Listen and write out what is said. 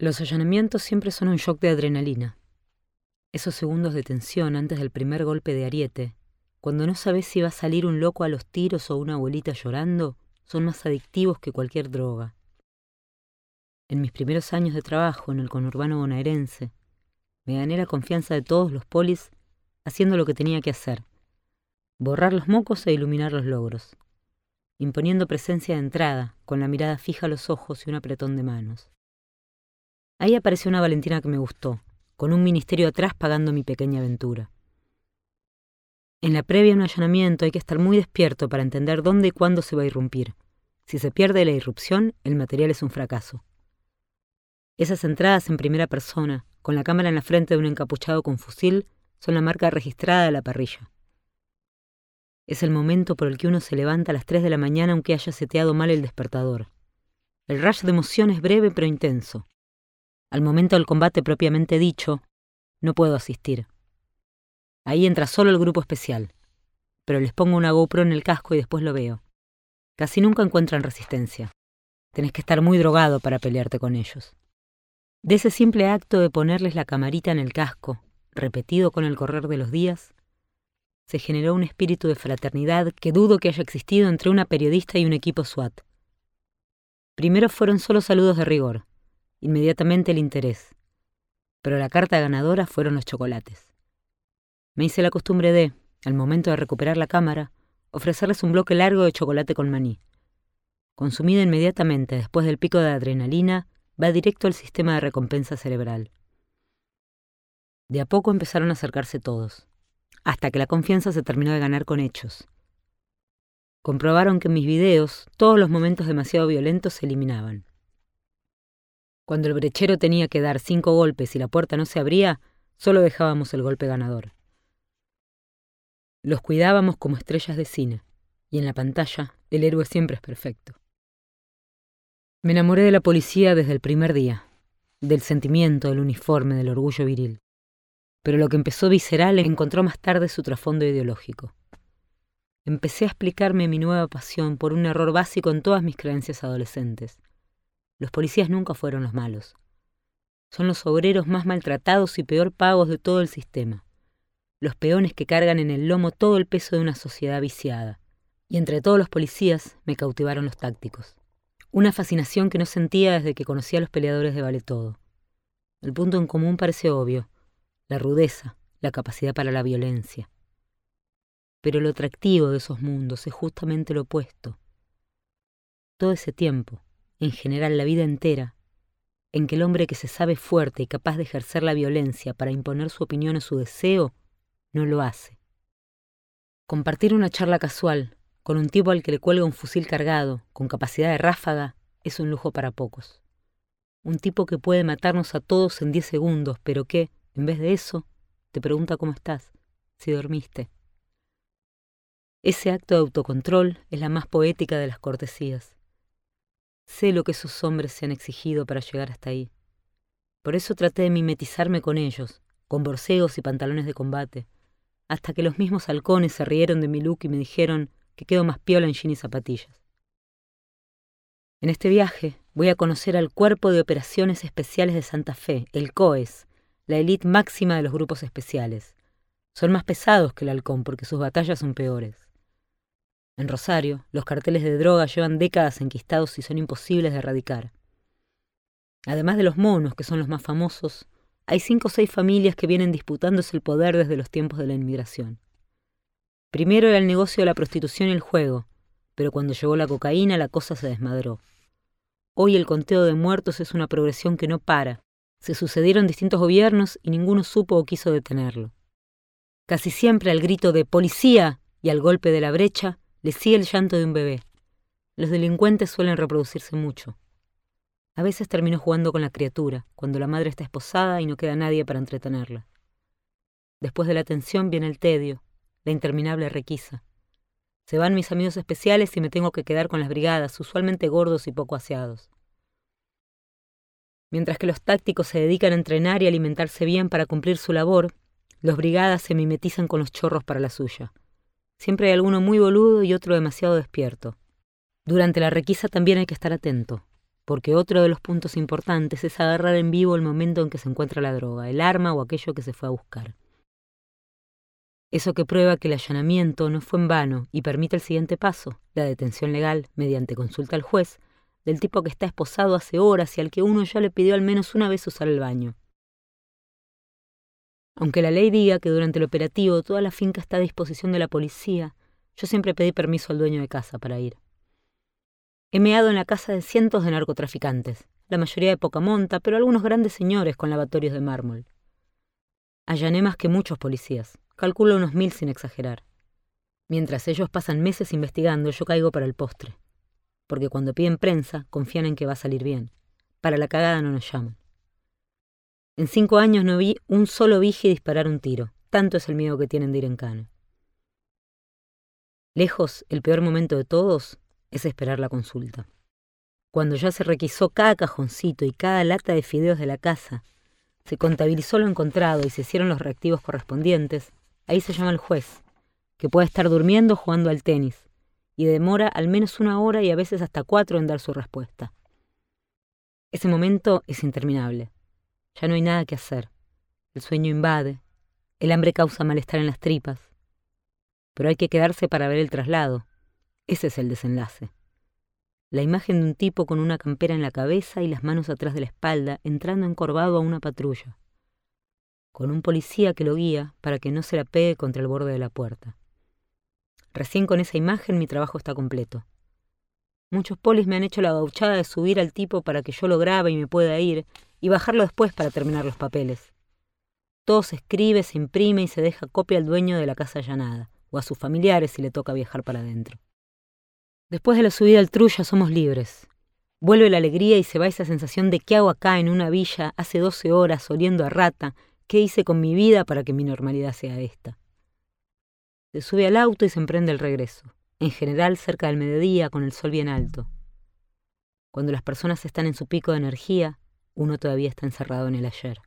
Los allanamientos siempre son un shock de adrenalina. Esos segundos de tensión antes del primer golpe de ariete, cuando no sabes si va a salir un loco a los tiros o una abuelita llorando, son más adictivos que cualquier droga. En mis primeros años de trabajo en el conurbano bonaerense, me gané la confianza de todos los polis haciendo lo que tenía que hacer, borrar los mocos e iluminar los logros, imponiendo presencia de entrada, con la mirada fija a los ojos y un apretón de manos. Ahí apareció una Valentina que me gustó, con un ministerio atrás pagando mi pequeña aventura. En la previa a un allanamiento hay que estar muy despierto para entender dónde y cuándo se va a irrumpir. Si se pierde la irrupción, el material es un fracaso. Esas entradas en primera persona, con la cámara en la frente de un encapuchado con fusil, son la marca registrada de la parrilla. Es el momento por el que uno se levanta a las 3 de la mañana aunque haya seteado mal el despertador. El rush de emoción es breve pero intenso. Al momento del combate propiamente dicho, no puedo asistir. Ahí entra solo el grupo especial, pero les pongo una GoPro en el casco y después lo veo. Casi nunca encuentran resistencia. Tenés que estar muy drogado para pelearte con ellos. De ese simple acto de ponerles la camarita en el casco, repetido con el correr de los días, se generó un espíritu de fraternidad que dudo que haya existido entre una periodista y un equipo SWAT. Primero fueron solo saludos de rigor, inmediatamente el interés, pero la carta ganadora fueron los chocolates. Me hice la costumbre de, al momento de recuperar la cámara, ofrecerles un bloque largo de chocolate con maní. Consumido inmediatamente después del pico de adrenalina, va directo al sistema de recompensa cerebral. De a poco empezaron a acercarse todos, hasta que la confianza se terminó de ganar con hechos. Comprobaron que en mis videos todos los momentos demasiado violentos se eliminaban. Cuando el brechero tenía que dar cinco golpes y la puerta no se abría, solo dejábamos el golpe ganador. Los cuidábamos como estrellas de cine, y en la pantalla el héroe siempre es perfecto. Me enamoré de la policía desde el primer día, del sentimiento, del uniforme, del orgullo viril. Pero lo que empezó visceral encontró más tarde su trasfondo ideológico. Empecé a explicarme mi nueva pasión por un error básico en todas mis creencias adolescentes. Los policías nunca fueron los malos. Son los obreros más maltratados y peor pagos de todo el sistema. Los peones que cargan en el lomo todo el peso de una sociedad viciada. Y entre todos los policías me cautivaron los tácticos. Una fascinación que no sentía desde que conocí a los peleadores de Vale Todo. El punto en común parece obvio, la rudeza, la capacidad para la violencia. Pero lo atractivo de esos mundos es justamente lo opuesto. Todo ese tiempo, en general la vida entera, en que el hombre que se sabe fuerte y capaz de ejercer la violencia para imponer su opinión o su deseo, no lo hace. Compartir una charla casual, con un tipo al que le cuelga un fusil cargado, con capacidad de ráfaga, es un lujo para pocos. Un tipo que puede matarnos a todos en diez segundos, pero que, en vez de eso, te pregunta cómo estás, si dormiste. Ese acto de autocontrol es la más poética de las cortesías. Sé lo que esos hombres se han exigido para llegar hasta ahí. Por eso traté de mimetizarme con ellos, con borseos y pantalones de combate, hasta que los mismos halcones se rieron de mi look y me dijeron que quedo más piola en jean y zapatillas. En este viaje voy a conocer al Cuerpo de Operaciones Especiales de Santa Fe, el COES, la élite máxima de los grupos especiales. Son más pesados que el halcón porque sus batallas son peores. En Rosario, los carteles de droga llevan décadas enquistados y son imposibles de erradicar. Además de los monos, que son los más famosos, hay cinco o seis familias que vienen disputándose el poder desde los tiempos de la inmigración. Primero era el negocio de la prostitución y el juego, pero cuando llegó la cocaína la cosa se desmadró. Hoy el conteo de muertos es una progresión que no para. Se sucedieron distintos gobiernos y ninguno supo o quiso detenerlo. Casi siempre al grito de policía y al golpe de la brecha le sigue el llanto de un bebé. Los delincuentes suelen reproducirse mucho. A veces termino jugando con la criatura, cuando la madre está esposada y no queda nadie para entretenerla. Después de la tensión viene el tedio, la interminable requisa. Se van mis amigos especiales y me tengo que quedar con las brigadas, usualmente gordos y poco aseados. Mientras que los tácticos se dedican a entrenar y alimentarse bien para cumplir su labor, los brigadas se mimetizan con los chorros para la suya. Siempre hay alguno muy boludo y otro demasiado despierto. Durante la requisa también hay que estar atento, porque otro de los puntos importantes es agarrar en vivo el momento en que se encuentra la droga, el arma o aquello que se fue a buscar. Eso que prueba que el allanamiento no fue en vano y permite el siguiente paso, la detención legal, mediante consulta al juez, del tipo que está esposado hace horas y al que uno ya le pidió al menos una vez usar el baño. Aunque la ley diga que durante el operativo toda la finca está a disposición de la policía, yo siempre pedí permiso al dueño de casa para ir. He meado en la casa de cientos de narcotraficantes, la mayoría de poca monta, pero algunos grandes señores con lavatorios de mármol. Allané más que muchos policías, calculo unos mil sin exagerar. Mientras ellos pasan meses investigando, yo caigo para el postre. Porque cuando piden prensa, confían en que va a salir bien. Para la cagada no nos llaman. En cinco años no vi un solo vige disparar un tiro. Tanto es el miedo que tienen de ir en cano. Lejos, el peor momento de todos es esperar la consulta. Cuando ya se requisó cada cajoncito y cada lata de fideos de la casa, se contabilizó lo encontrado y se hicieron los reactivos correspondientes, ahí se llama el juez, que puede estar durmiendo jugando al tenis, y demora al menos una hora y a veces hasta cuatro en dar su respuesta. Ese momento es interminable. Ya no hay nada que hacer. El sueño invade, el hambre causa malestar en las tripas, pero hay que quedarse para ver el traslado, ese es el desenlace. La imagen de un tipo con una campera en la cabeza y las manos atrás de la espalda, entrando encorvado a una patrulla, con un policía que lo guía para que no se la pegue contra el borde de la puerta. Recién con esa imagen mi trabajo está completo. Muchos polis me han hecho la gauchada de subir al tipo para que yo lo grabe y me pueda ir, y bajarlo después para terminar los papeles. Todo se escribe, se imprime y se deja copia al dueño de la casa allanada, o a sus familiares si le toca viajar para adentro. Después de la subida al Trulla somos libres. Vuelve la alegría y se va esa sensación de qué hago acá en una villa hace doce horas oliendo a rata, qué hice con mi vida para que mi normalidad sea esta. Se sube al auto y se emprende el regreso, en general cerca del mediodía con el sol bien alto. Cuando las personas están en su pico de energía, uno todavía está encerrado en el ayer.